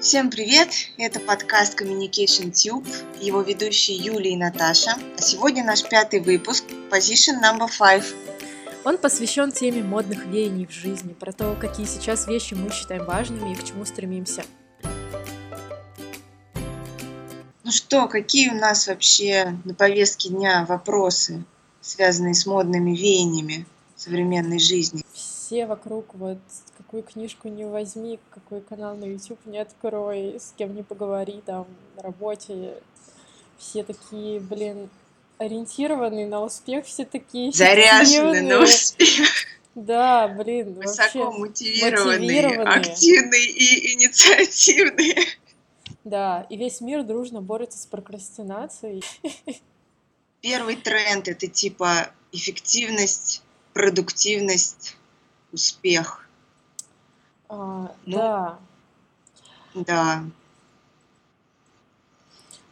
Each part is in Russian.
Всем привет! Это подкаст Communication Tube, его ведущие Юлия и Наташа. А сегодня наш пятый выпуск, Position Number Five. Он посвящен теме модных веяний в жизни, про то, какие сейчас вещи мы считаем важными и к чему стремимся. Ну что, какие у нас вообще на повестке дня вопросы, связанные с модными веяниями современной жизни? Все вокруг вот какую книжку не возьми, какой канал на YouTube не открой, с кем не поговори там на работе, все такие, блин, ориентированные на успех, все такие заряженные на успех. Да, блин, высоко мотивированные, мотивированные, активные и инициативные. Да, и весь мир дружно борется с прокрастинацией. Первый тренд это типа эффективность, продуктивность, успех. А, ну, да. Да.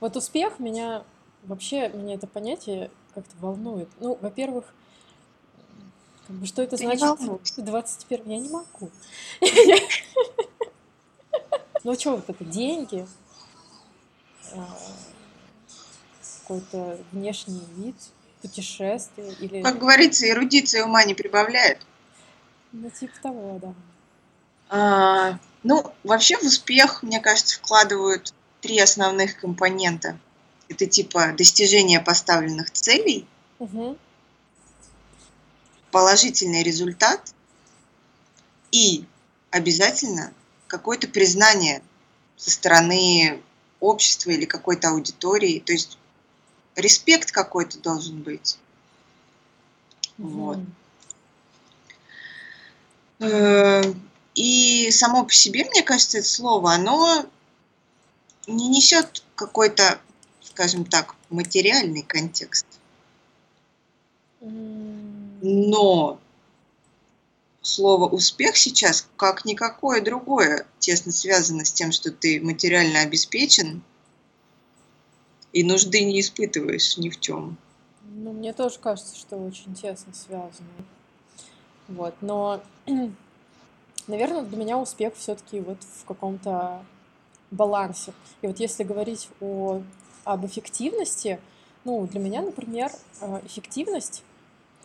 Вот успех меня вообще меня это понятие как-то волнует. Ну, во-первых, как бы, что это Ты значит? 21 я не могу. Ну что вот это деньги, а, какой-то внешний вид, путешествие или. Как говорится, эрудиция ума не прибавляет. Ну типа того, да. А, ну, вообще в успех, мне кажется, вкладывают три основных компонента. Это типа достижение поставленных целей, угу. положительный результат и обязательно какое-то признание со стороны общества или какой-то аудитории. То есть респект какой-то должен быть. Угу. Вот. Э, и само по себе, мне кажется, это слово, оно не несет какой-то, скажем так, материальный контекст. Но слово успех сейчас, как никакое другое, тесно связано с тем, что ты материально обеспечен и нужды не испытываешь ни в чем. Ну, мне тоже кажется, что очень тесно связано. Вот, но Наверное, для меня успех все-таки вот в каком-то балансе. И вот если говорить о, об эффективности, ну, для меня, например, э, эффективность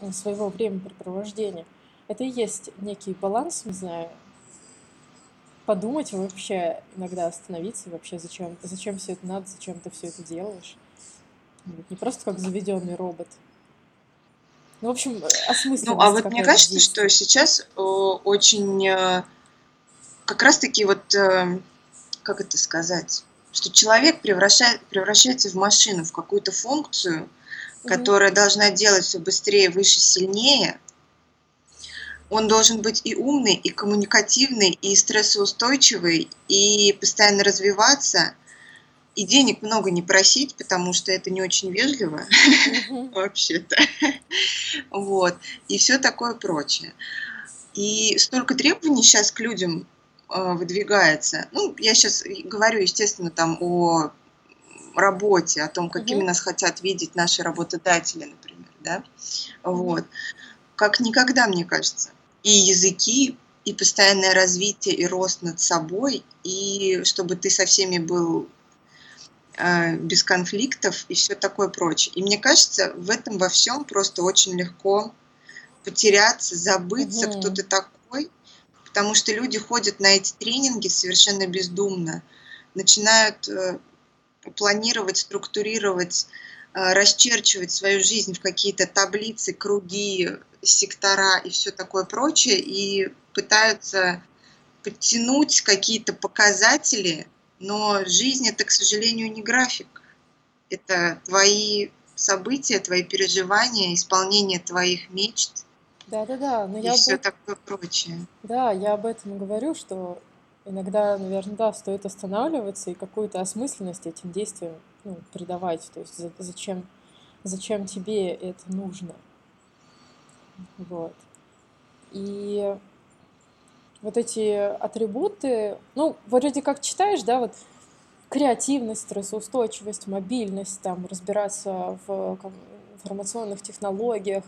э, своего времяпрепровождения — это и есть некий баланс, не знаю, подумать вообще, иногда остановиться, вообще зачем, зачем все это надо, зачем ты все это делаешь. Не просто как заведенный робот. Ну, в общем, осмысленность. Ну, а вот мне кажется, действия. что сейчас э, очень э, как раз-таки вот, э, как это сказать, что человек превращает, превращается в машину, в какую-то функцию, которая mm-hmm. должна делать все быстрее, выше, сильнее. Он должен быть и умный, и коммуникативный, и стрессоустойчивый, и постоянно развиваться и денег много не просить, потому что это не очень вежливо вообще-то. Вот. И все такое прочее. И столько требований сейчас к людям э, выдвигается. Ну, я сейчас говорю, естественно, там о работе, о том, какими нас хотят видеть наши работодатели, например, да, вот, как никогда, мне кажется. И языки, и постоянное развитие, и рост над собой, и чтобы ты со всеми был без конфликтов и все такое прочее. И мне кажется, в этом во всем просто очень легко потеряться, забыться, угу. кто ты такой, потому что люди ходят на эти тренинги совершенно бездумно, начинают э, планировать, структурировать, э, расчерчивать свою жизнь в какие-то таблицы, круги, сектора и все такое прочее, и пытаются подтянуть какие-то показатели, но жизнь это, к сожалению, не график. Это твои события, твои переживания, исполнение твоих мечт. Да, да, да. Но и я все об... такое прочее. Да, я об этом говорю, что иногда, наверное, да, стоит останавливаться и какую-то осмысленность этим действиям ну, придавать. То есть зачем, зачем тебе это нужно. Вот. И вот эти атрибуты, ну, вроде как читаешь, да, вот креативность, стрессоустойчивость, мобильность, там, разбираться в информационных технологиях,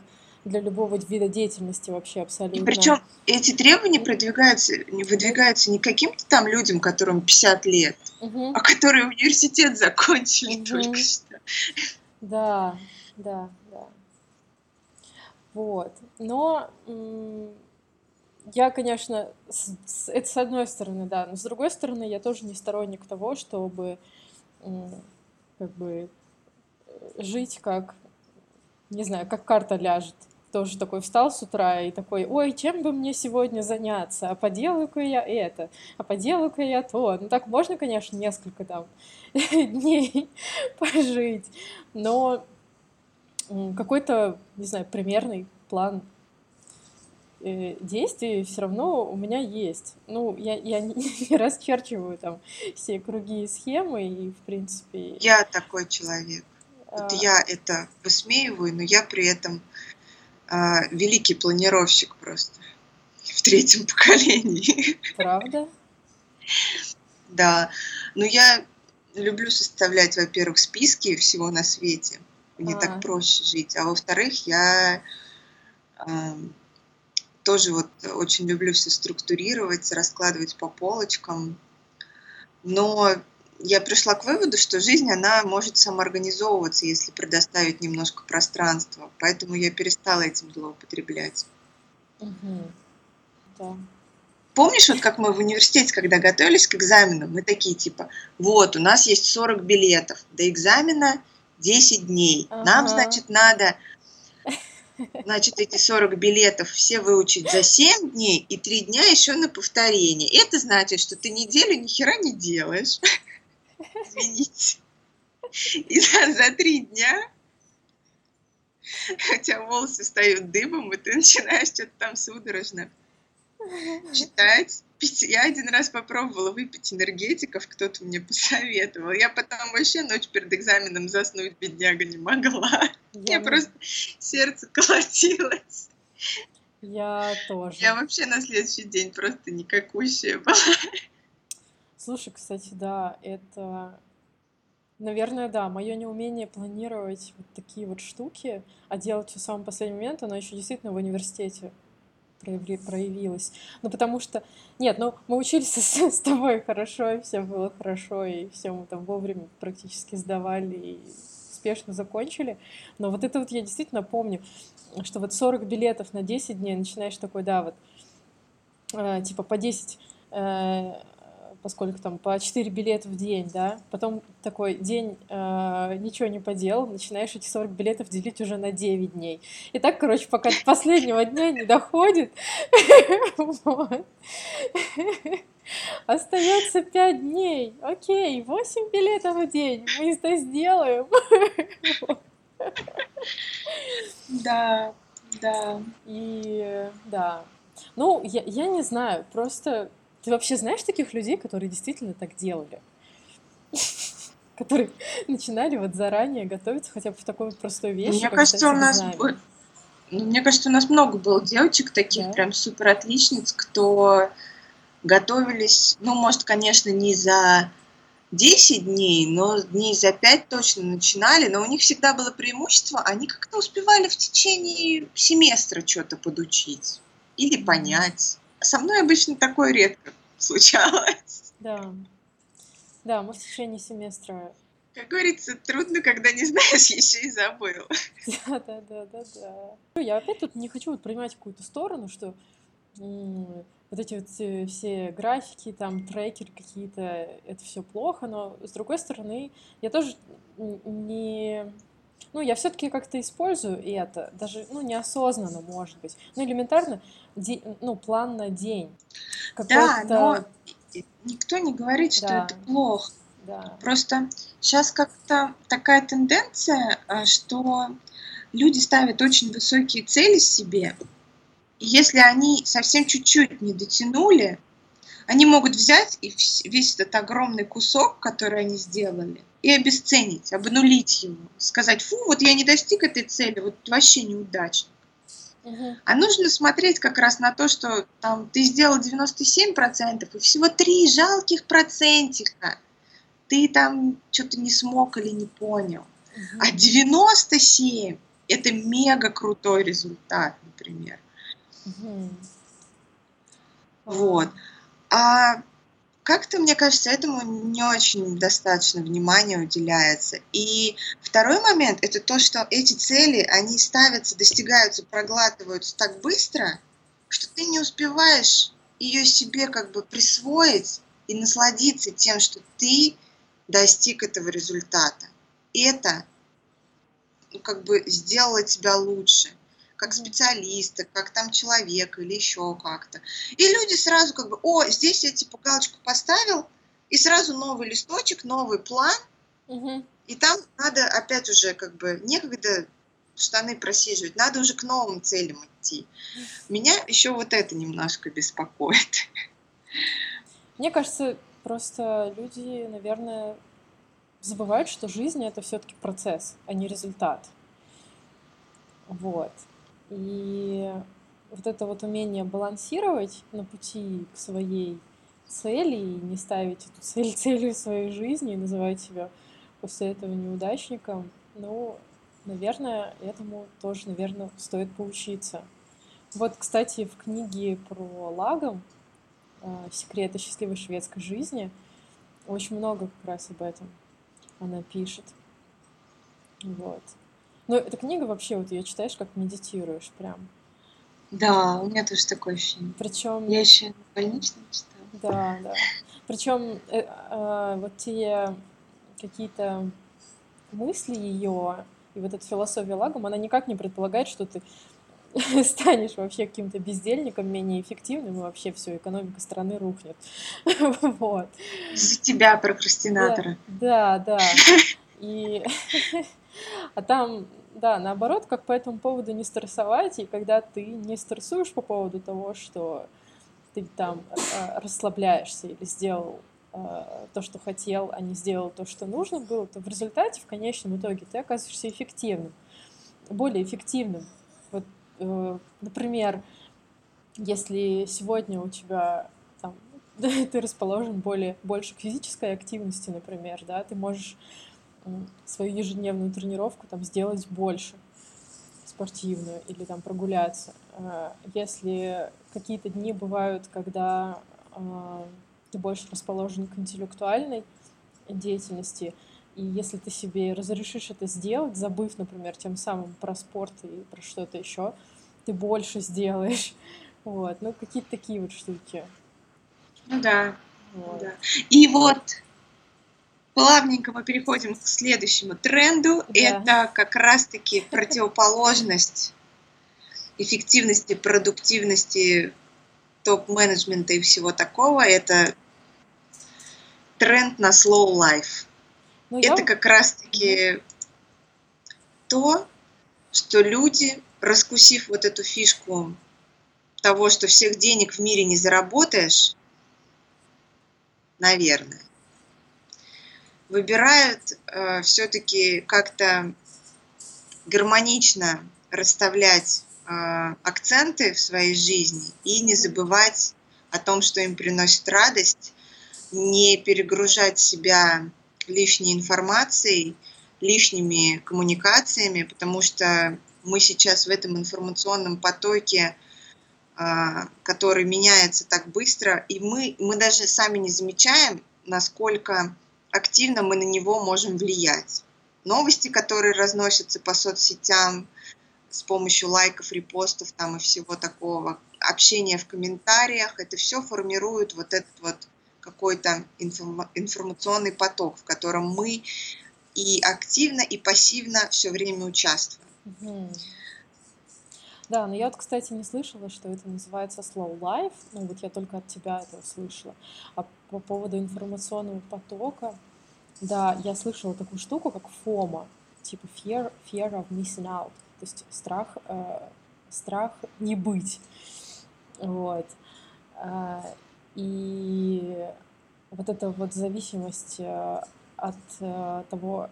для любого вида деятельности вообще абсолютно. И причем эти требования продвигаются, выдвигаются не каким-то там людям, которым 50 лет, угу. а которые университет закончили угу. только что. Да, да, да. Вот. Но я, конечно, с, с, это с одной стороны, да, но с другой стороны, я тоже не сторонник того, чтобы как бы жить как, не знаю, как карта ляжет. Тоже такой встал с утра и такой, ой, чем бы мне сегодня заняться? А поделаю-ка я это, а поделаю-ка я то. Ну так можно, конечно, несколько там дней пожить, но какой-то, не знаю, примерный план э, действий все равно у меня есть. Ну, я, я не, не расчерчиваю там все круги и схемы, и, в принципе... Я такой человек. Вот а... я это высмеиваю, но я при этом а, великий планировщик просто в третьем поколении. Правда? Да. Ну, я люблю составлять, во-первых, списки всего на свете. Мне а. так проще жить. А во-вторых, я э, тоже вот очень люблю все структурировать, раскладывать по полочкам. Но я пришла к выводу, что жизнь, она может самоорганизовываться, если предоставить немножко пространства. Поэтому я перестала этим злоупотреблять. Угу. Да. Помнишь, вот как мы в университете, когда готовились к экзамену, мы такие типа, вот, у нас есть 40 билетов, до экзамена 10 дней. Ага. Нам, значит, надо значит, эти 40 билетов все выучить за 7 дней и 3 дня еще на повторение. Это значит, что ты неделю ни хера не делаешь. Извините. И за, за 3 дня у тебя волосы встают дыбом, и ты начинаешь что-то там судорожно читать. Пить. Я один раз попробовала выпить энергетиков, кто-то мне посоветовал. Я потом вообще ночь перед экзаменом заснуть, бедняга, не могла. Я Мне не... просто сердце колотилось. Я тоже. Я вообще на следующий день просто никакущая была. Слушай, кстати, да, это, наверное, да, мое неумение планировать вот такие вот штуки, а делать все в самый последний момент, оно еще действительно в университете проявилось. Ну, потому что, нет, ну, мы учились с, с тобой хорошо, и все было хорошо, и все мы там вовремя практически сдавали, и успешно закончили. Но вот это вот я действительно помню, что вот 40 билетов на 10 дней начинаешь такой, да, вот, э, типа по 10 э, поскольку там по 4 билета в день, да, потом такой день э, ничего не поделал, начинаешь эти 40 билетов делить уже на 9 дней. И так, короче, пока до последнего дня не доходит, остается 5 дней. Окей, 8 билетов в день, мы это сделаем. Да, да. И да. Ну, я, я не знаю, просто ты вообще знаешь таких людей, которые действительно так делали? Которые начинали вот заранее готовиться хотя бы в такой простой вещи. Мне кажется, у нас... Ну, мне кажется, у нас много было девочек таких, да. прям супер отличниц, кто готовились, ну, может, конечно, не за 10 дней, но дней за 5 точно начинали, но у них всегда было преимущество, они как-то успевали в течение семестра что-то подучить или понять. Со мной обычно такое редко случалось. Да. Да, мы в течение семестра. Как говорится, трудно, когда не знаешь, еще и забыл. Да, да, да, да, да. Ну, я опять тут не хочу вот принимать какую-то сторону, что вот эти вот все, все графики, там, трекеры какие-то, это все плохо, но с другой стороны, я тоже не ну, я все-таки как-то использую это, даже, ну, неосознанно, может быть. Ну, элементарно, де, ну, план на день. Да, но никто не говорит, что да. это плохо. Да. Просто сейчас как-то такая тенденция, а, что люди ставят очень высокие цели себе, и если они совсем чуть-чуть не дотянули, они могут взять и весь этот огромный кусок, который они сделали, и обесценить, обнулить его, сказать, фу, вот я не достиг этой цели, вот вообще неудачник. Угу. А нужно смотреть как раз на то, что там ты сделал 97%, и всего 3 жалких процентика ты там что-то не смог или не понял. Угу. А 97 Это мега крутой результат, например. Вот. А как-то, мне кажется, этому не очень достаточно внимания уделяется. И второй момент– это то, что эти цели, они ставятся, достигаются, проглатываются так быстро, что ты не успеваешь ее себе как бы присвоить и насладиться тем, что ты достиг этого результата. Это ну, как бы сделало тебя лучше как специалиста, как там человека или еще как-то. И люди сразу как бы, о, здесь я типа галочку поставил, и сразу новый листочек, новый план, Мгм. и там надо опять уже как бы некогда штаны просиживать, надо уже к новым целям идти. Меня еще вот это немножко беспокоит. Мне кажется, просто люди, наверное, забывают, что жизнь это все-таки процесс, а не результат. Вот. И вот это вот умение балансировать на пути к своей цели и не ставить эту цель целью своей жизни и называть себя после этого неудачником, ну, наверное, этому тоже, наверное, стоит поучиться. Вот, кстати, в книге про Лагом э, «Секреты счастливой шведской жизни» очень много как раз об этом она пишет. Вот. Но эта книга вообще, вот ее читаешь, как медитируешь прям. Да, у меня тоже такое ощущение. Причем, Я еще больничный читала. да, да. Причем э, э, вот те какие-то мысли ее и вот эта философия лагом, она никак не предполагает, что ты станешь вообще каким-то бездельником, менее эффективным, и вообще все, экономика страны рухнет. Вот. За тебя, Да, прокрастинатора. да, да. И а там, да, наоборот, как по этому поводу не стрессовать, и когда ты не стрессуешь по поводу того, что ты там э, расслабляешься или сделал э, то, что хотел, а не сделал то, что нужно было, то в результате, в конечном итоге, ты оказываешься эффективным, более эффективным. Вот, э, например, если сегодня у тебя там, ты расположен более, больше к физической активности, например, да, ты можешь свою ежедневную тренировку там сделать больше спортивную или там прогуляться. Э, Если какие-то дни бывают, когда э, ты больше расположен к интеллектуальной деятельности, и если ты себе разрешишь это сделать, забыв, например, тем самым про спорт и про что-то еще, ты больше сделаешь. Вот, ну какие-то такие вот штуки. Ну да, Вот. да. И вот плавненько мы переходим к следующему тренду. Да. Это как раз-таки противоположность эффективности, продуктивности топ-менеджмента и всего такого. Это тренд на slow life. Ну, я... Это как раз-таки то, что люди, раскусив вот эту фишку того, что всех денег в мире не заработаешь, наверное, выбирают э, все-таки как-то гармонично расставлять э, акценты в своей жизни и не забывать о том, что им приносит радость, не перегружать себя лишней информацией, лишними коммуникациями, потому что мы сейчас в этом информационном потоке, а, который меняется так быстро, и мы, мы даже сами не замечаем, насколько активно мы на него можем влиять. Новости, которые разносятся по соцсетям с помощью лайков, репостов там и всего такого, общение в комментариях, это все формирует вот этот вот какой-то информ- информационный поток, в котором мы и активно, и пассивно все время участвуем. Мгм. Да, но я вот, кстати, не слышала, что это называется slow life. Ну, вот я только от тебя это услышала. А по поводу информационного потока, да, я слышала такую штуку, как FOMO, типа fear, fear of missing out, то есть страх, э, страх не быть. Вот. А, И вот эта вот зависимость э, от э, того,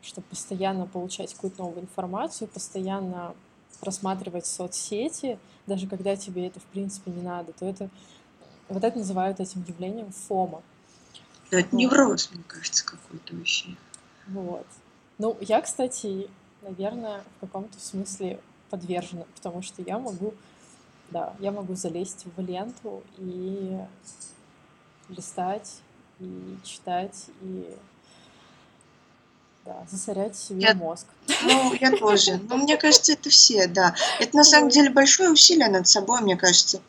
чтобы постоянно получать какую-то новую информацию, постоянно просматривать соцсети, даже когда тебе это в принципе не надо, то это вот это называют этим явлением фома. Но это невроз, мне кажется, какой-то вообще. Вот. Ну, я, кстати, наверное, в каком-то смысле подвержена, потому что я могу, да, я могу залезть в ленту и листать, и читать, и да, засорять себе Я, мозг. Ну, я тоже. Но мне кажется, это все, да. Это на самом деле большое усилие над собой, мне кажется,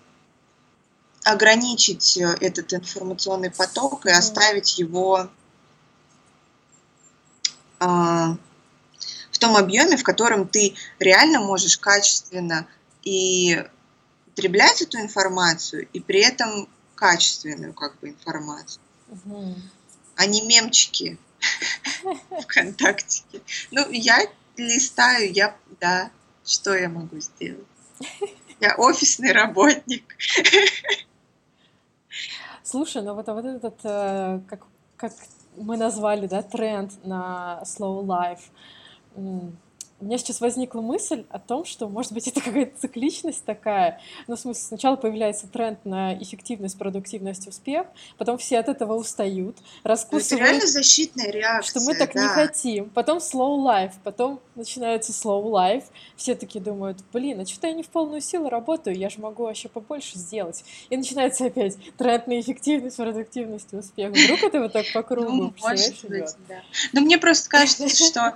ограничить э, этот информационный поток и оставить его а, в том объеме, в котором ты реально можешь качественно и потреблять эту информацию, и при этом качественную как бы информацию, Мгм. а не мемчики ВКонтактике. Ну, я листаю, я, да, что я могу сделать? Я офисный работник. Слушай, ну вот, а вот этот, э, как, как мы назвали, да, тренд на slow life, у меня сейчас возникла мысль о том, что, может быть, это какая-то цикличность такая. Ну, в смысле, сначала появляется тренд на эффективность, продуктивность, успех, потом все от этого устают, Ну, это раскусывают реально защитная что мы реакция, так не да. хотим. Потом slow life, потом начинается slow life. Все такие думают, блин, а что-то я не в полную силу работаю, я же могу вообще побольше сделать. И начинается опять тренд на эффективность, продуктивность успех. Вдруг это вот так по кругу, Ну, может быть, да. Но мне просто кажется, что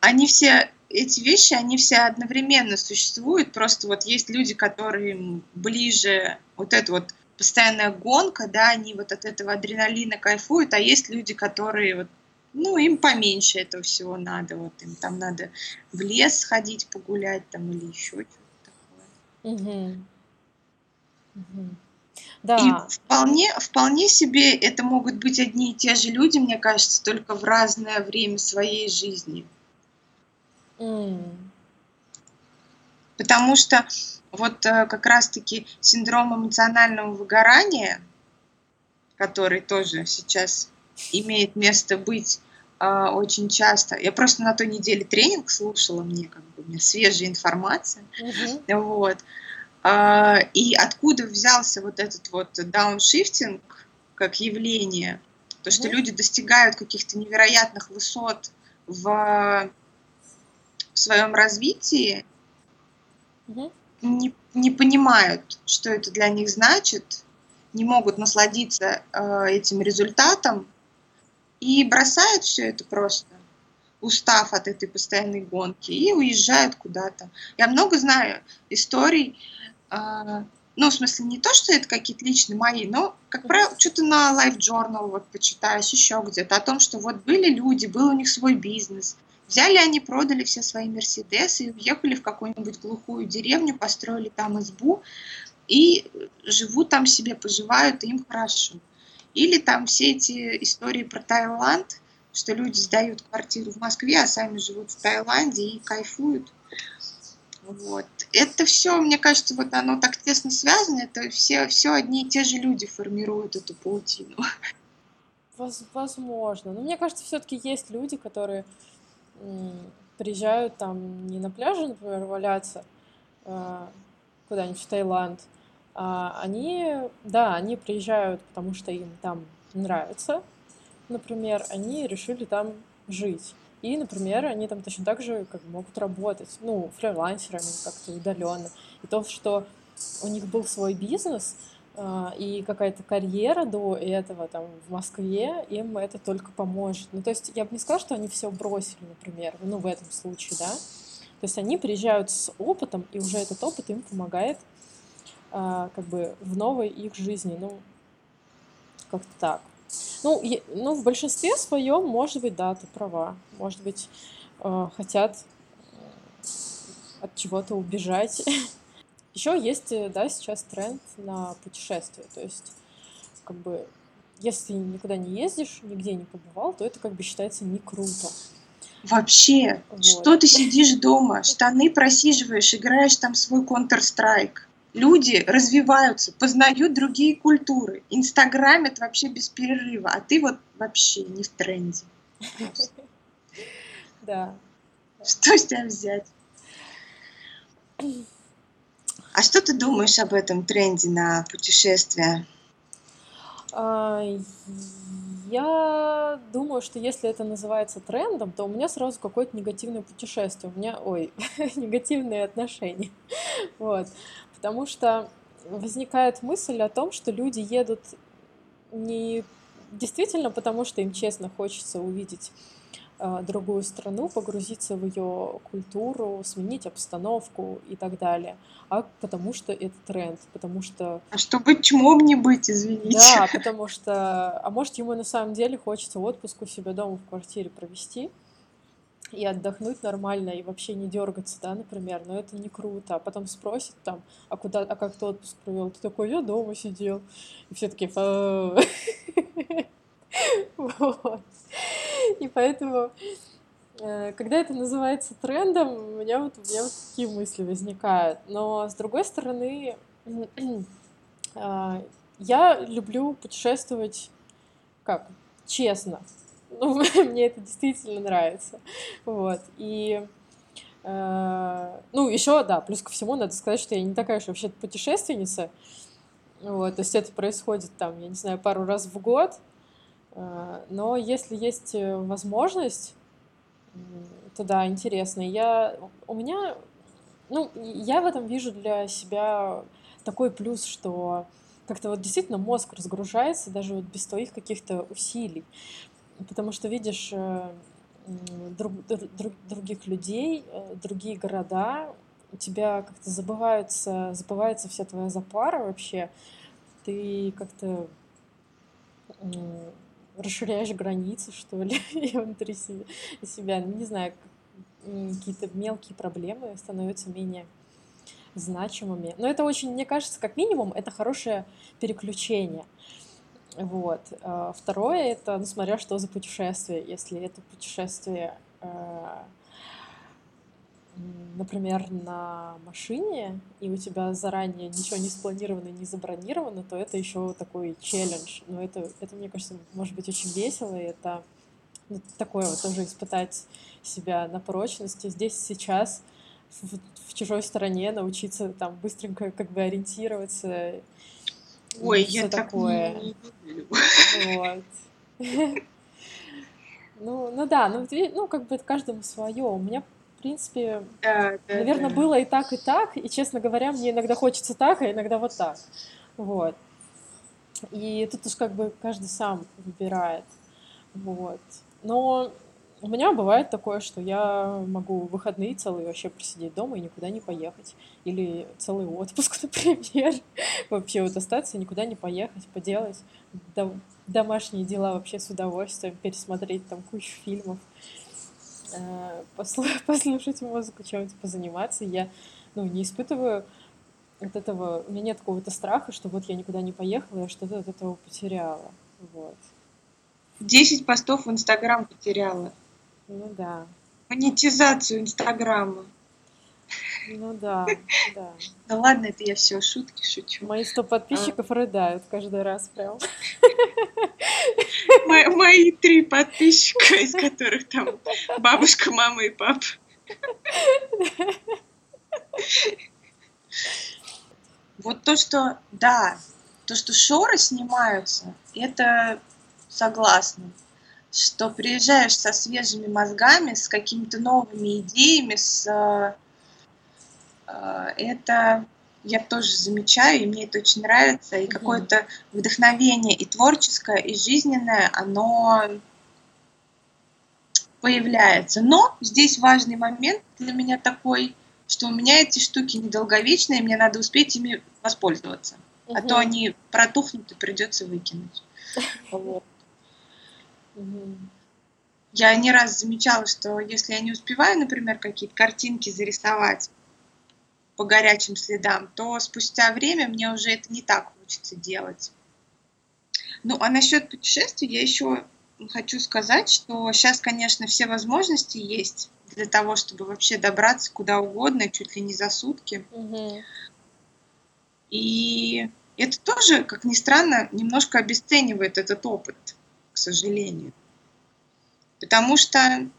они все, эти вещи, они все одновременно существуют. Просто вот есть люди, которым ближе вот эта вот постоянная гонка, да, они вот от этого адреналина кайфуют, а есть люди, которые вот ну, им поменьше этого всего надо. Вот им там надо в лес сходить погулять там или еще что-то такое. Мгм. Мгм. И Да, вполне, вполне себе это могут быть одни и те же люди, мне кажется, только в разное время своей жизни. Потому что вот э, как раз-таки синдром эмоционального выгорания, который тоже сейчас имеет место быть а, очень часто. Я просто на той неделе тренинг слушала, мне как бы меня свежая информация. мгм, Вот. А, И откуда взялся вот этот вот дауншифтинг как явление, то, что мгм, люди достигают каких-то невероятных высот в своем развитии, не, не понимают, что это для них значит, не могут насладиться э, этим результатом и бросают все это просто, устав от этой постоянной гонки, и уезжают куда-то. Я много знаю историй, а, ну, в смысле, не то, что это какие-то личные мои, но, как правило, что-то на Life Journal вот почитаешь, еще где-то, о том, что вот были люди, был у них свой бизнес, взяли они, продали все свои Мерседесы и уехали в какую-нибудь глухую деревню, построили там избу и живут там себе, поживают, и им хорошо. Или там все эти истории про Таиланд, что люди сдают квартиру в Москве, а сами живут в Таиланде и кайфуют. Вот. Это все, мне кажется, вот оно так тесно связано, это все, все одни и те же люди формируют эту паутину. Воз- Возможно. Но мне кажется, все-таки есть люди, которые приезжают там не на пляже, например, валяться а, куда-нибудь в Таиланд. а они, да, они приезжают, потому что им там нравится, например, они решили там жить. И, например, они там точно так же как могут работать, ну, фрилансерами как-то удаленно. И то, что у них был свой бизнес, и какая-то карьера до этого там в Москве, им это только поможет. Ну, то есть я бы не сказала, что они все бросили, например, ну, в этом случае, да. То есть они приезжают с опытом, и уже этот опыт им помогает а, как бы в новой их жизни. Ну, как-то так. Ну, е- ну, в большинстве своем, может быть, да, ты права. Может быть, э, хотят от чего-то убежать. Еще есть, э, да, сейчас тренд на путешествия. То есть, как бы, если никуда не ездишь, нигде не побывал, то это как бы считается не круто. Вообще, Вот. что ты сидишь дома, штаны просиживаешь, играешь там свой Counter-Strike. Люди развиваются, познают другие культуры, инстаграмят вообще без перерыва, а ты вот вообще не в тренде. Да. Что с тебя взять? А что ты думаешь об этом тренде на путешествия? А, Я думаю, что если это называется трендом, то у меня сразу какое-то негативное путешествие. У меня, ой, негативные отношения. Вот. Потому что возникает мысль о том, что люди едут не действительно потому, что им честно хочется увидеть другую страну, погрузиться в ее культуру, сменить обстановку и так далее, а потому что это тренд, потому что... А чтобы чмом не быть, извините. Да, потому что... А может, ему на самом деле хочется отпуск у себя дома в квартире провести, и отдохнуть нормально, и вообще не дергаться, да, например, но это не круто. А потом спросит там, а куда, а как ты отпуск провел? Ты такой, я дома сидел. И все такие, вот. И поэтому, э, когда это называется трендом, у меня вот, у меня вот такие мысли возникают. Но, с другой стороны, а, я люблю путешествовать, как, честно. Ну, мне это действительно нравится. Вот. И э, ну, еще, да, плюс ко всему надо сказать, что я не такая уж вообще путешественница. Вот, то есть это происходит там, я не знаю, пару раз в год. Э, но если есть э, возможность, то да, интересно. Я, у меня, ну, я в этом вижу для себя такой плюс, что как-то вот действительно мозг разгружается даже вот без твоих каких-то усилий. Потому что видишь э, друг, друг, других людей, другие города, у тебя как-то забывается, забывается вся твоя запара вообще. Ты как-то расширяешь границы, что ли, внутри себя. Ну, не знаю, какие-то мелкие проблемы становятся менее значимыми. Но это очень, мне кажется, как минимум, это хорошее переключение. Вот. А второе — это, ну, смотря что за путешествие. Если это путешествие а, например, на машине, и у тебя заранее ничего не спланировано, не забронировано, то это еще такой челлендж. Но это, это, мне кажется, может быть очень весело, и это ну, такое вот тоже испытать себя на прочности здесь, сейчас, в, в чужой стране, научиться там быстренько как бы ориентироваться. Ой, я такое. так не. Вот. Ну, ну да, ну, ну как бы каждому свое. У меня в принципе, да, да, наверное, да. было и так, и так. И, честно говоря, мне иногда хочется так, а иногда вот так. Вот. И тут уж как бы каждый сам выбирает. Вот. Но у меня бывает такое, что я могу выходные целые вообще просидеть дома и никуда не поехать. Или целый отпуск, например. Вообще вот остаться и никуда не поехать, поделать домашние дела вообще с удовольствием, пересмотреть там кучу фильмов. Э, послушать музыку, чем-то позаниматься. Я ну, не испытываю от этого, у меня нет какого-то страха, что вот я никуда не поехала, я что-то от этого потеряла. Вот. Десять постов в Инстаграм потеряла. Ну да. Монетизацию Инстаграма. Ну да, да. Да ладно, это я все шутки шучу. Мои сто подписчиков а... рыдают каждый раз прям. Мои, мои три подписчика, из которых там бабушка, мама и папа. Вот то, что, да, то, что шоры снимаются, это согласна. Что приезжаешь со свежими мозгами, с какими-то новыми идеями, с Э, это я тоже замечаю, и мне это очень нравится, и какое-то вдохновение и творческое, и жизненное, оно появляется. Но здесь важный момент для меня такой, что у меня эти штуки недолговечные, мне надо успеть ими воспользоваться. Угу. А то они протухнут и придется выкинуть. Вот. Угу. Я не раз замечала, что если я не успеваю, например, какие-то картинки зарисовать, по горячим следам, то спустя время мне уже это не так хочется делать. Ну, а насчет путешествий я еще хочу сказать, что сейчас, конечно, все возможности есть для того, чтобы вообще добраться куда угодно, чуть ли не за сутки. Угу. И это тоже, как ни странно, немножко обесценивает этот опыт, к сожалению. Потому что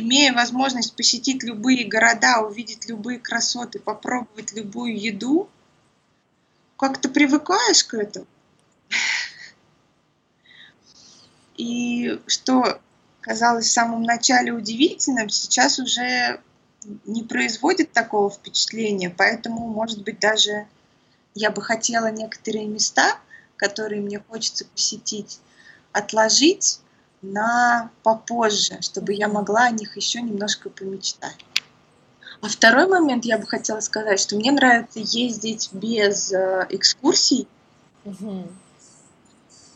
имея возможность посетить любые города, увидеть любые красоты, попробовать любую еду, как то привыкаешь к этому. И что казалось в самом начале удивительным, сейчас уже не производит такого впечатления, поэтому, может быть, даже я бы хотела некоторые места, которые мне хочется посетить, отложить на попозже, чтобы я могла о них еще немножко помечтать. А второй момент я бы хотела сказать, что мне нравится ездить без э, экскурсий, угу.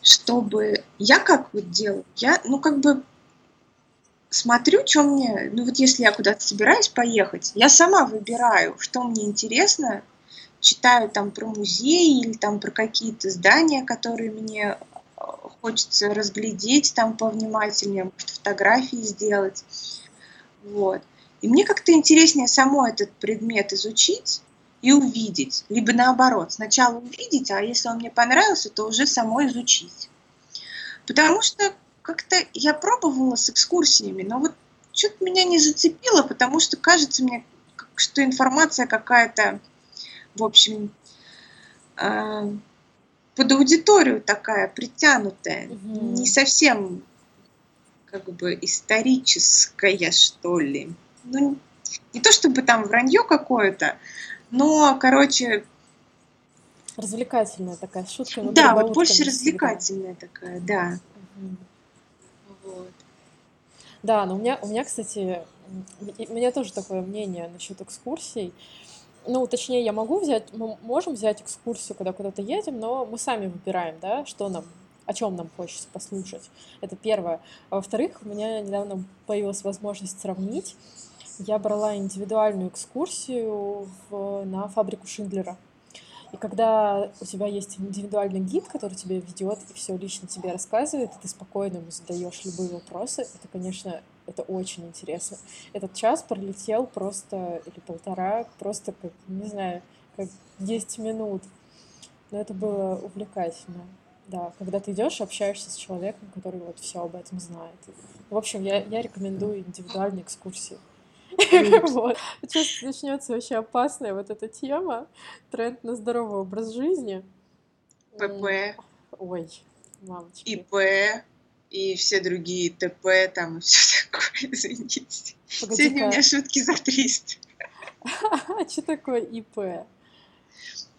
чтобы я как вот делаю, я ну как бы смотрю, что мне, ну вот если я куда-то собираюсь поехать, я сама выбираю, что мне интересно, читаю там про музеи или там про какие-то здания, которые мне хочется разглядеть там повнимательнее, может, фотографии сделать. Вот. И мне как-то интереснее само этот предмет изучить и увидеть. Либо наоборот, сначала увидеть, а если он мне понравился, то уже само изучить. Потому что как-то я пробовала с экскурсиями, но вот что-то меня не зацепило, потому что кажется мне, что информация какая-то, в общем, э, под аудиторию такая притянутая, угу. не совсем как бы историческая, что ли ну, не то чтобы там вранье какое-то, но, короче... Развлекательная такая шутка. Да, вот больше развлекательная такая, да. Угу. Вот. Да, но у меня, у меня, кстати, у меня тоже такое мнение насчет экскурсий. Ну, точнее, я могу взять, мы можем взять экскурсию, когда куда-то едем, но мы сами выбираем, да, что нам о чем нам хочется послушать. Это первое. А во-вторых, у меня недавно появилась возможность сравнить я брала индивидуальную экскурсию в, на фабрику Шиндлера. И когда у тебя есть индивидуальный гид, который тебя ведет и все лично тебе рассказывает, и ты спокойно ему задаешь любые вопросы, это, конечно, это очень интересно. Этот час пролетел просто, или полтора, просто как, не знаю, как 10 минут. Но это было увлекательно. Да, когда ты идешь, общаешься с человеком, который вот все об этом знает. В общем, я, я рекомендую индивидуальные экскурсии. Вот. Сейчас начнется вообще опасная вот эта тема. Тренд на здоровый образ жизни. ПП. Ой, мамочки. ИП и все другие ТП там и все такое, извините. Сегодня у меня шутки за 300. А что такое ИП?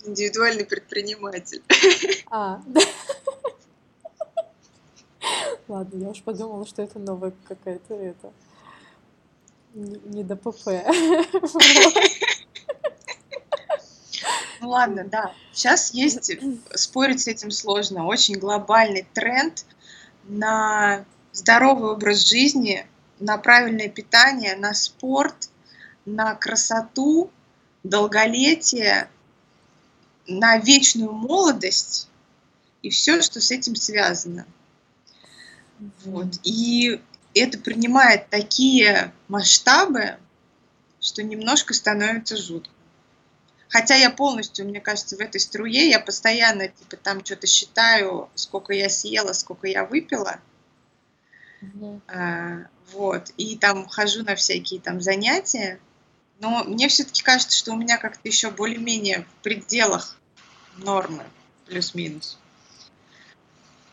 Индивидуальный предприниматель. А, да. Ладно, я уж подумала, что это новая какая-то это не, до ПП. Ну ладно, да. Сейчас есть, спорить с этим сложно, очень глобальный тренд на здоровый образ жизни, на правильное питание, на спорт, на красоту, долголетие, на вечную молодость и все, что с этим связано. Вот. И это принимает такие масштабы, что немножко становится жутко. Хотя я полностью, мне кажется, в этой струе, я постоянно типа там что-то считаю, сколько я съела, сколько я выпила. Mm-hmm. А, вот. И там хожу на всякие там занятия. Но мне все-таки кажется, что у меня как-то еще более-менее в пределах нормы, плюс-минус.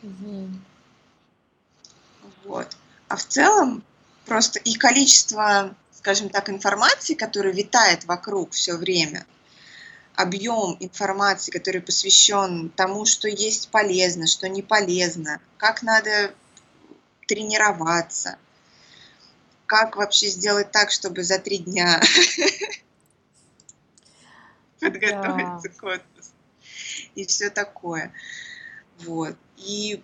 Mm-hmm. Вот. А в целом просто и количество, скажем так, информации, которая витает вокруг все время, объем информации, который посвящен тому, что есть полезно, что не полезно, как надо тренироваться, как вообще сделать так, чтобы за три дня подготовиться к отпуску и все такое. Вот. И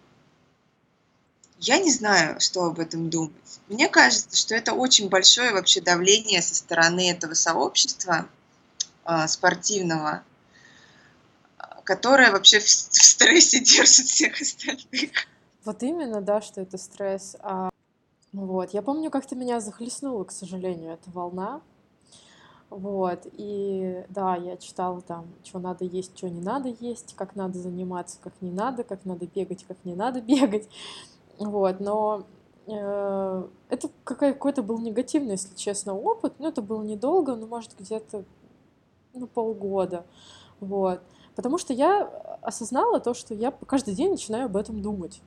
я не знаю, что об этом думать. Мне кажется, что это очень большое вообще давление со стороны этого сообщества спортивного, которое вообще в, стрессе держит всех остальных. Вот именно, да, что это стресс. А, вот, я помню, как-то меня захлестнула, к сожалению, эта волна. Вот, и да, я читала там, что надо есть, что не надо есть, как надо заниматься, как не надо, как надо бегать, как не надо бегать. Вот, но э, это какой-то был негативный, если честно, опыт. Ну, это было недолго, но, может, где-то ну, полгода. Вот. Потому что я осознала то, что я каждый день начинаю об этом думать.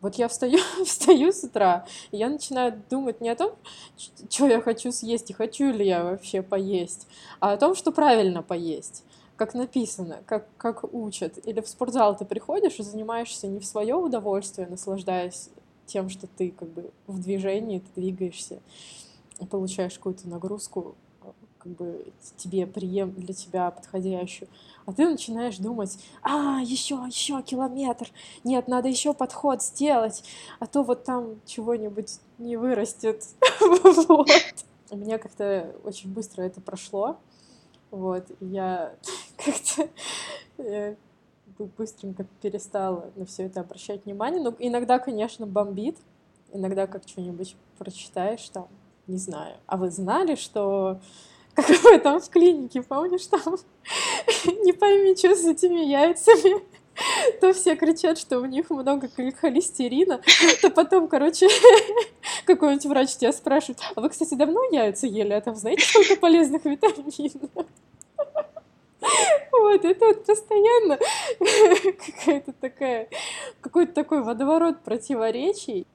Вот я встаю, встаю с утра, и я начинаю думать не о том, что я хочу съесть и хочу ли я вообще поесть, а о том, что правильно поесть как написано, как, как учат. Или в спортзал ты приходишь и занимаешься не в свое удовольствие, наслаждаясь тем, что ты как бы в движении, ты двигаешься, получаешь какую-то нагрузку, как бы тебе прием для тебя подходящую, а ты начинаешь думать, а, еще, еще километр, нет, надо еще подход сделать, а то вот там чего-нибудь не вырастет. Вот. У меня как-то очень быстро это прошло. Вот, я как-то быстренько перестала на все это обращать внимание. Ну, иногда, конечно, бомбит. Иногда как что-нибудь прочитаешь там, не знаю. А вы знали, что как вы там в клинике, помнишь, там не пойми, что с этими яйцами, то все кричат, что у них много холестерина, то потом, короче, какой-нибудь врач тебя спрашивает, а вы, кстати, давно яйца ели, а там знаете, сколько полезных витаминов? Вот, это вот постоянно какая-то такая, какой-то такой водоворот противоречий.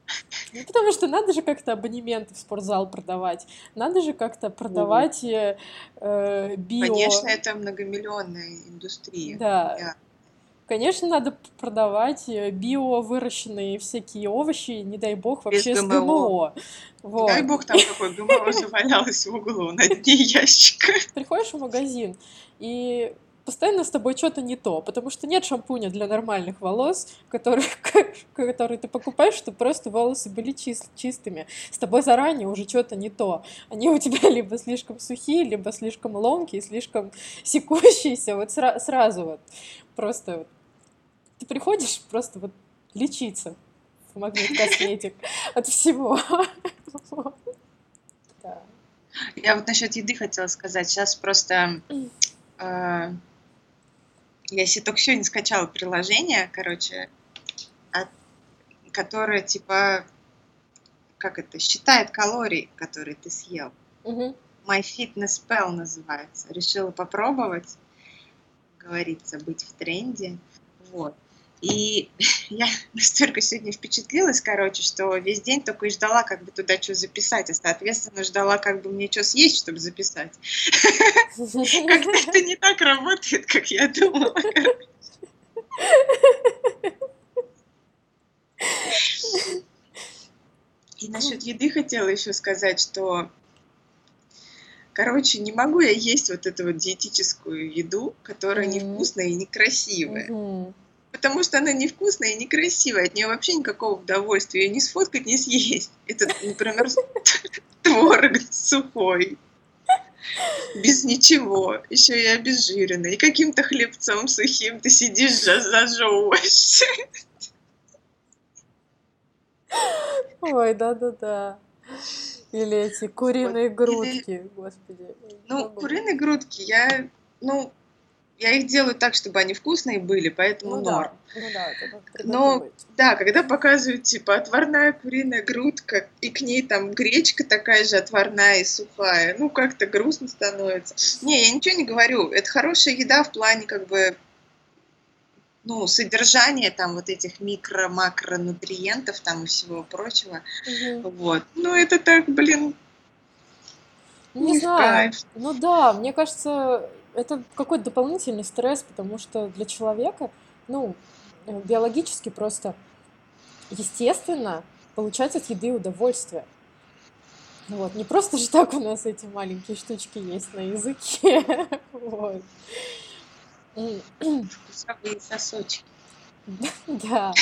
Ну, потому что надо же как-то абонементы в спортзал продавать, надо же как-то продавать э, э, био... Конечно, это многомиллионная индустрия. Да. Я... Конечно, надо продавать э, био выращенные всякие овощи, не дай бог, вообще Без с ГМО. ГМО. Вот. Дай бог, там такой ГМО завалялось в углу на дне ящика. Приходишь в магазин, и постоянно с тобой что-то не то, потому что нет шампуня для нормальных волос, который, который ты покупаешь, чтобы просто волосы были чист, чистыми. С тобой заранее уже что-то не то. Они у тебя либо слишком сухие, либо слишком ломкие, слишком секущиеся. Вот сра- сразу вот просто вот. ты приходишь просто вот лечиться в магнит косметик от всего. Я вот насчет еды хотела сказать. Сейчас просто а, я себе только сегодня скачала приложение, короче, от, которое типа, как это, считает калории, которые ты съел. Угу. My Fitness Pal называется. Решила попробовать, говорится, быть в тренде. Вот. И я настолько сегодня впечатлилась, короче, что весь день только и ждала, как бы туда что записать, а, соответственно, ждала, как бы мне что съесть, чтобы записать. Как-то это не так работает, как я думала. И насчет еды хотела еще сказать, что, короче, не могу я есть вот эту вот диетическую еду, которая невкусная и некрасивая потому что она невкусная и некрасивая, от нее вообще никакого удовольствия, ее не сфоткать, не съесть. Это, например, творог сухой, без ничего, еще и обезжиренный, и каким-то хлебцом сухим ты сидишь, зажевываешься. Ой, да-да-да. Или эти куриные вот. грудки, Или... господи. Ну, куриные грудки я, ну, я их делаю так, чтобы они вкусные были, поэтому ну, норм. Да. Ну да, это Но да, когда показывают типа отварная куриная грудка, и к ней там гречка такая же отварная и сухая, ну как-то грустно становится. Не, я ничего не говорю, это хорошая еда в плане как бы ну, содержание там вот этих микро-макронутриентов там и всего прочего. Угу. Вот. Ну, это так, блин, не, не знаю. Кайф. Ну да, мне кажется, это какой-то дополнительный стресс, потому что для человека, ну, э, биологически просто естественно получать от еды удовольствие. Вот. Не просто же так у нас эти маленькие штучки есть на языке. Вот. Вкусовые сосочки. Да.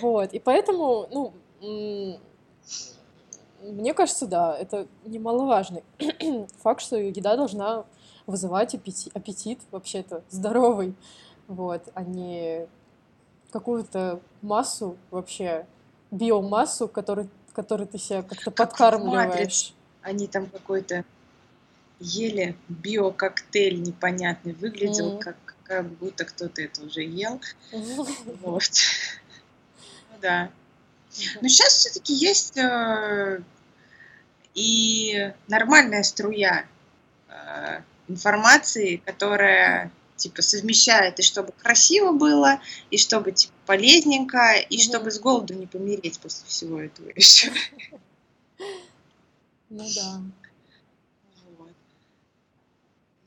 Вот. И поэтому, ну, мне кажется, да, это немаловажный факт, что еда должна вызывать аппетит, аппетит вообще-то здоровый, вот, а не какую-то массу вообще, биомассу, которой, которой ты себя как-то как подкармливаешь. Они там какой-то ели биококтейль непонятный, выглядел mm. как, как будто кто-то это уже ел. Вот. Ну да. Но сейчас все-таки есть э, и нормальная струя э, информации, которая типа совмещает и чтобы красиво было, и чтобы типа полезненько, и mm чтобы с голоду не помереть после всего этого еще. Ну да. Вот.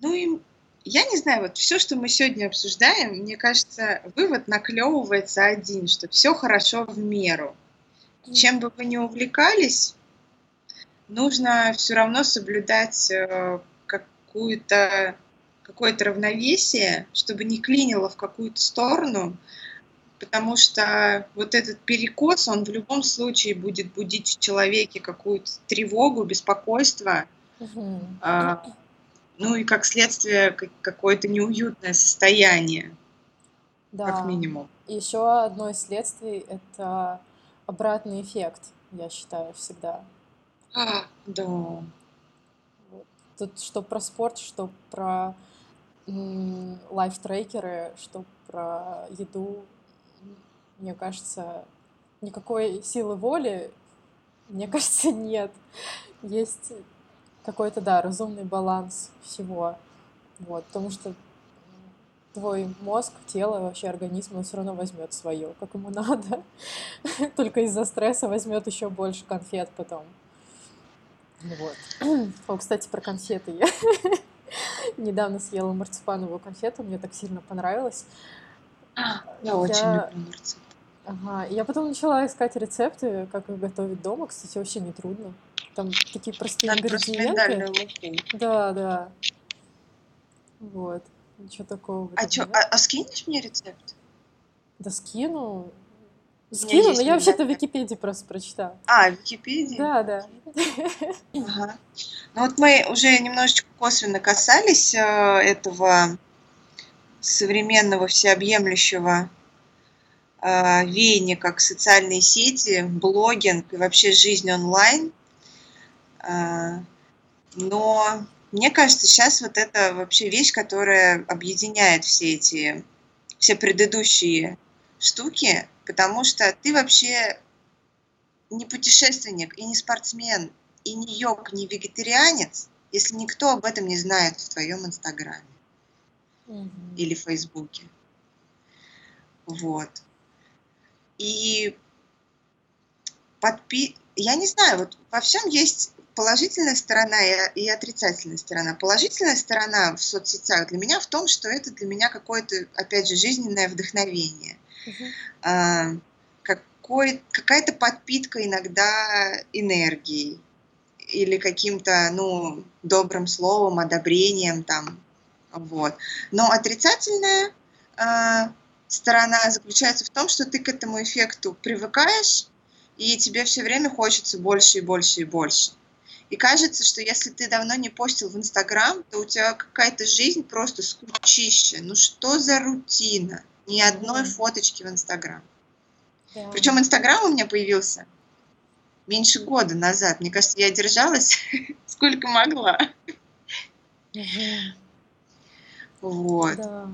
Ну и я не знаю, вот все, что мы сегодня обсуждаем, мне кажется, вывод наклевывается один, что все хорошо в меру. Чем бы вы ни увлекались, нужно все равно соблюдать э, какую-то какое-то равновесие, чтобы не клинило в какую-то сторону, потому что вот этот перекос, он в любом случае будет будить в человеке какую-то тревогу, беспокойство, угу. а, ну и как следствие какое-то неуютное состояние, да. как минимум. Еще одно из следствий – это обратный эффект, я считаю, всегда. А, да. Тут что про спорт, что про лайфтрекеры, что про еду, мне кажется, никакой силы воли, мне кажется, нет. Есть какой-то, да, разумный баланс всего. Вот, потому что твой мозг, тело, вообще организм, он все равно возьмет свое, как ему надо. Только из-за стресса возьмет еще больше конфет потом. Вот. О, кстати, про конфеты я недавно съела марципановую конфету, мне так сильно понравилось. А, я очень люблю марципан. Ага, я потом начала искать рецепты, как их готовить дома. Кстати, вообще не трудно. Там такие простые Надо ингредиенты. Да, да. Вот. Ничего такого. А, чё, а, а скинешь мне рецепт? Да скину. Скину, но я вообще-то в Википедии просто прочитала. А, в Википедии? Да, да. Ага. Ну вот мы уже немножечко косвенно касались э, этого современного всеобъемлющего э, веяния, как социальные сети, блогинг и вообще жизнь онлайн. Э, но мне кажется, сейчас вот это вообще вещь, которая объединяет все эти, все предыдущие штуки, потому что ты вообще не путешественник и не спортсмен, и не йог, не вегетарианец, если никто об этом не знает в твоем инстаграме угу. или фейсбуке. Вот. И подпи... я не знаю, вот во всем есть положительная сторона и, и отрицательная сторона. Положительная сторона в соцсетях для меня в том, что это для меня какое-то, опять же, жизненное вдохновение. А, какой, какая-то подпитка иногда энергией или каким-то, ну, добрым словом, одобрением там, вот. Но отрицательная э, сторона заключается в том, что ты к этому эффекту привыкаешь, и тебе все время хочется больше и больше и больше. И кажется, что если ты давно не постил в Инстаграм, то у тебя какая-то жизнь просто скучища. Ну что за рутина? Ни одной фоточки в Инстаграм. Да. Причем Инстаграм у меня появился меньше года назад. Мне кажется, я держалась сколько могла. Угу. Вот. Да.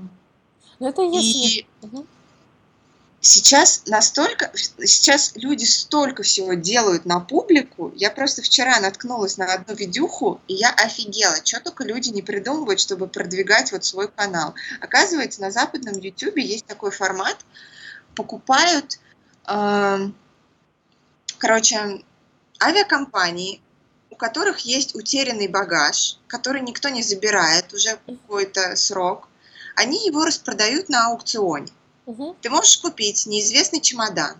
Но это если... И угу. Сейчас настолько... Сейчас люди столько всего делают на публику. Я просто вчера наткнулась на одну видюху, и я офигела. Что только люди не придумывают, чтобы продвигать вот свой канал. Оказывается, на западном YouTube есть такой формат. Покупают короче, авиакомпании, у которых есть утерянный багаж, который никто не забирает уже какой-то срок, они его распродают на аукционе. Угу. Ты можешь купить неизвестный чемодан,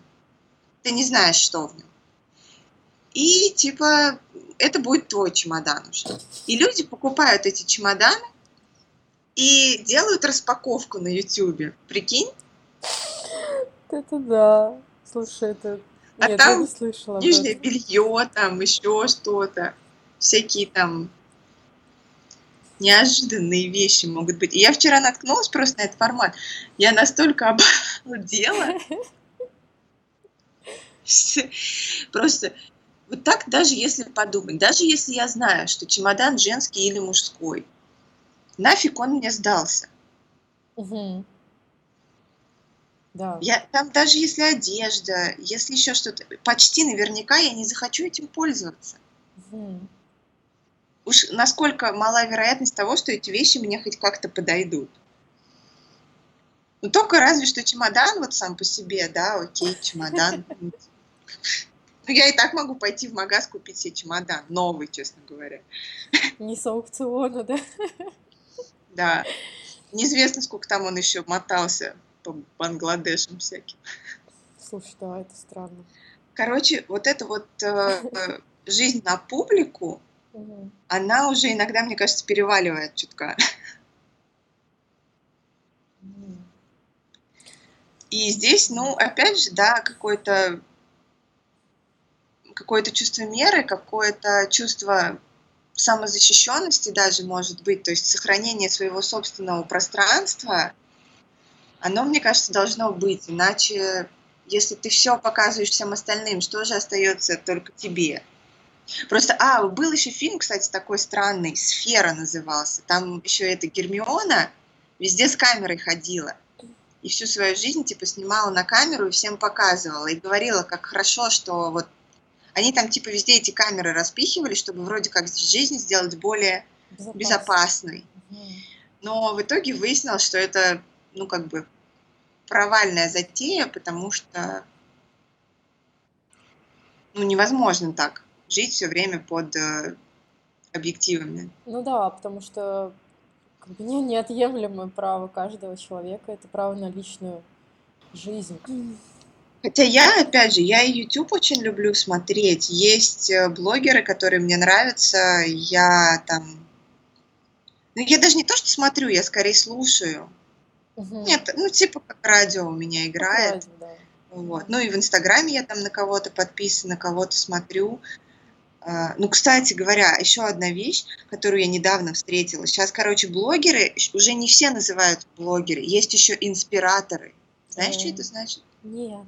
ты не знаешь, что в нем. И типа это будет твой чемодан уже. И люди покупают эти чемоданы и делают распаковку на YouTube. Прикинь? Это да. Слушай, это... А Нет, там я не слышала нижнее белье, там еще что-то. Всякие там неожиданные вещи могут быть. И я вчера наткнулась просто на этот формат. Я настолько обалдела. Просто вот так даже если подумать, даже если я знаю, что чемодан женский или мужской, нафиг он мне сдался. Угу. Да. Я, там даже если одежда, если еще что-то, почти наверняка я не захочу этим пользоваться. Угу. Уж насколько мала вероятность того, что эти вещи мне хоть как-то подойдут. Ну, только разве что чемодан вот сам по себе, да, окей, чемодан. Ну, я и так могу пойти в магаз купить себе чемодан, новый, честно говоря. Не с аукциона, да? Да. Неизвестно, сколько там он еще мотался по Бангладешам всяким. Слушай, да, это странно. Короче, вот эта вот э, жизнь на публику, она уже иногда, мне кажется, переваливает чутка. И здесь, ну, опять же, да, какое-то какое-то чувство меры, какое-то чувство самозащищенности даже может быть, то есть сохранение своего собственного пространства, оно, мне кажется, должно быть, иначе если ты все показываешь всем остальным, что же остается только тебе? Просто, а, был еще фильм, кстати, такой странный, «Сфера» назывался. Там еще эта Гермиона везде с камерой ходила. И всю свою жизнь, типа, снимала на камеру и всем показывала. И говорила, как хорошо, что вот они там, типа, везде эти камеры распихивали, чтобы вроде как жизнь сделать более Безопас. безопасной. Но в итоге выяснилось, что это, ну, как бы, провальная затея, потому что ну, невозможно так жить все время под э, объективами. Ну да, потому что как бы, не, неотъемлемое право каждого человека это право на личную жизнь. Хотя я, опять же, я и YouTube очень люблю смотреть. Есть э, блогеры, которые мне нравятся. Я там... Ну, я даже не то, что смотрю, я скорее слушаю. Угу. Нет, ну типа как радио у меня играет. Радио, да. Вот. Ну и в Инстаграме я там на кого-то подписана, кого-то смотрю. Uh, ну, кстати говоря, еще одна вещь, которую я недавно встретила. Сейчас, короче, блогеры, уже не все называют блогеры, есть еще инспираторы. Знаешь, mm. что это значит? Нет.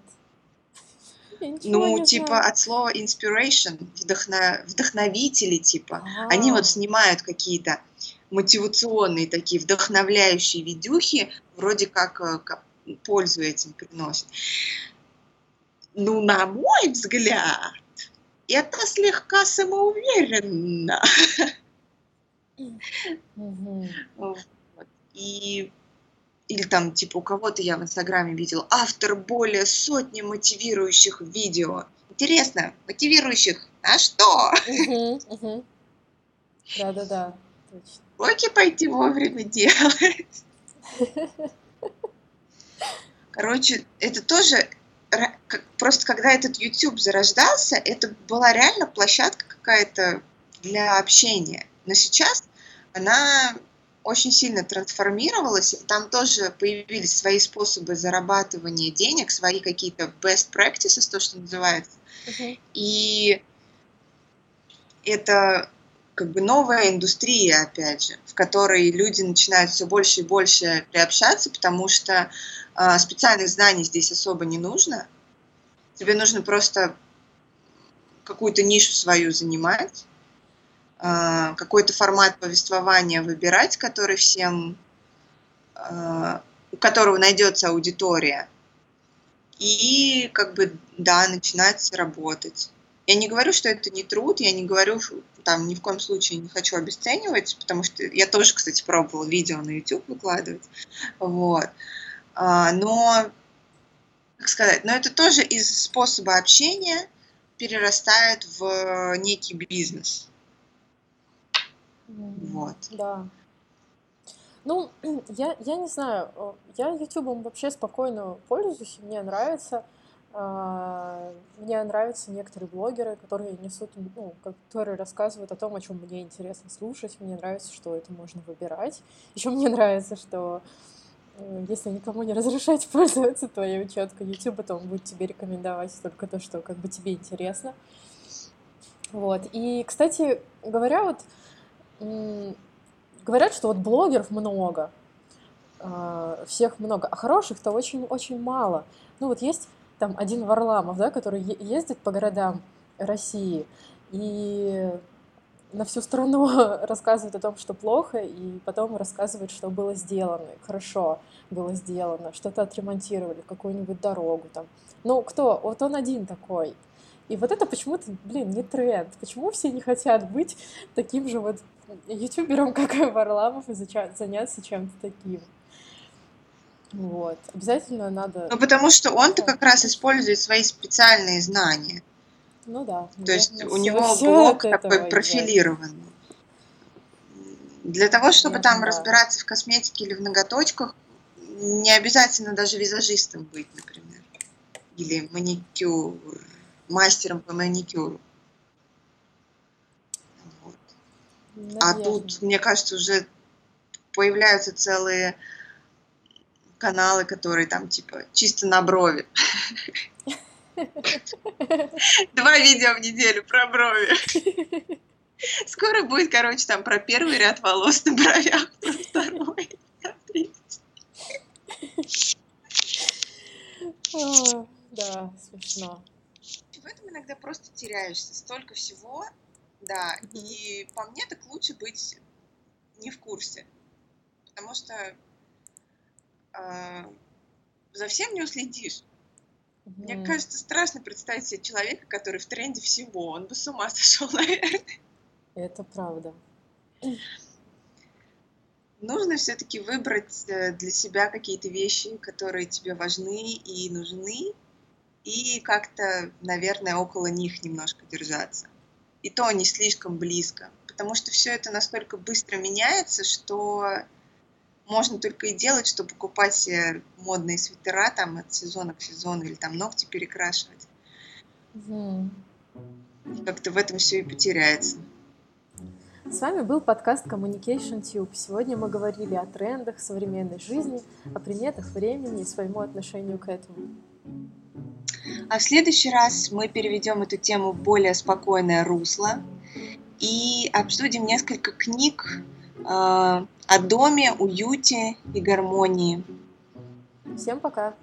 Ну, типа знаю. от слова inspiration, вдохно, вдохновители, типа. А-а-а. Они вот снимают какие-то мотивационные такие вдохновляющие видюхи, вроде как, э, как пользу этим приносит. Ну, на мой взгляд, это слегка самоуверенно. И или там, типа, у кого-то я в Инстаграме видел, автор более сотни мотивирующих видео. Интересно, мотивирующих на что? Да-да-да, точно уроки пойти вовремя делать. Короче, это тоже просто когда этот YouTube зарождался, это была реально площадка какая-то для общения. Но сейчас она очень сильно трансформировалась, и там тоже появились свои способы зарабатывания денег, свои какие-то best practices, то, что называется. Uh-huh. И это как бы новая индустрия, опять же, в которой люди начинают все больше и больше приобщаться, потому что специальных знаний здесь особо не нужно. Тебе нужно просто какую-то нишу свою занимать, э, какой-то формат повествования выбирать, который всем, э, у которого найдется аудитория, и как бы, да, начинать работать. Я не говорю, что это не труд, я не говорю, там ни в коем случае не хочу обесценивать, потому что я тоже, кстати, пробовала видео на YouTube выкладывать, вот. А, но, как сказать, но это тоже из способа общения перерастает в некий бизнес. Вот. Да. Ну, я, я не знаю, я YouTube вообще спокойно пользуюсь, мне нравится. А, мне нравятся некоторые блогеры, которые несут, ну, которые рассказывают о том, о чем мне интересно слушать. Мне нравится, что это можно выбирать. Еще мне нравится, что если никому не разрешать пользоваться твоей учеткой YouTube, то он будет тебе рекомендовать только то, что как бы тебе интересно. Вот. И, кстати говоря, вот говорят, что вот блогеров много, а, всех много, а хороших-то очень-очень мало. Ну вот есть там один Варламов, да, который ездит по городам России и на всю страну рассказывает о том, что плохо, и потом рассказывает, что было сделано, хорошо было сделано, что-то отремонтировали, какую-нибудь дорогу там. Ну, кто? Вот он один такой. И вот это почему-то, блин, не тренд. Почему все не хотят быть таким же вот ютубером, как и Варламов, и заняться чем-то таким? Вот. Обязательно надо... Ну, потому что он-то как раз использует свои специальные знания. Ну да. То есть у него этого такой профилированный. Для того, чтобы там Наверно, да. разбираться в косметике или в ноготочках, не обязательно даже визажистом быть, например. Или маникюр, мастером по маникюру. Вот. А тут, мне кажется, уже появляются целые каналы, которые там типа чисто на брови. Два видео в неделю про брови. Скоро будет, короче, там про первый ряд волос на бровях, про второй. про третий. Да, смешно. В этом иногда просто теряешься. Столько всего, да. И по мне так лучше быть не в курсе. Потому что а, за всем не уследишь. Мне Мгм. кажется, страшно представить себе человека, который в тренде всего. Он бы с ума сошел, наверное. Это правда. Нужно все-таки выбрать э, для себя какие-то вещи, которые тебе важны и нужны, и как-то, наверное, около них немножко держаться. И то не слишком близко, потому что все это настолько быстро меняется, что можно только и делать, что покупать себе модные свитера там от сезона к сезону или там ногти перекрашивать. И как-то в этом все и потеряется. С вами был подкаст Communication Tube. Сегодня мы говорили о трендах современной жизни, о приметах времени и своему отношению к этому. А в следующий раз мы переведем эту тему в более спокойное русло и обсудим несколько книг о доме, уюте и гармонии. Всем пока!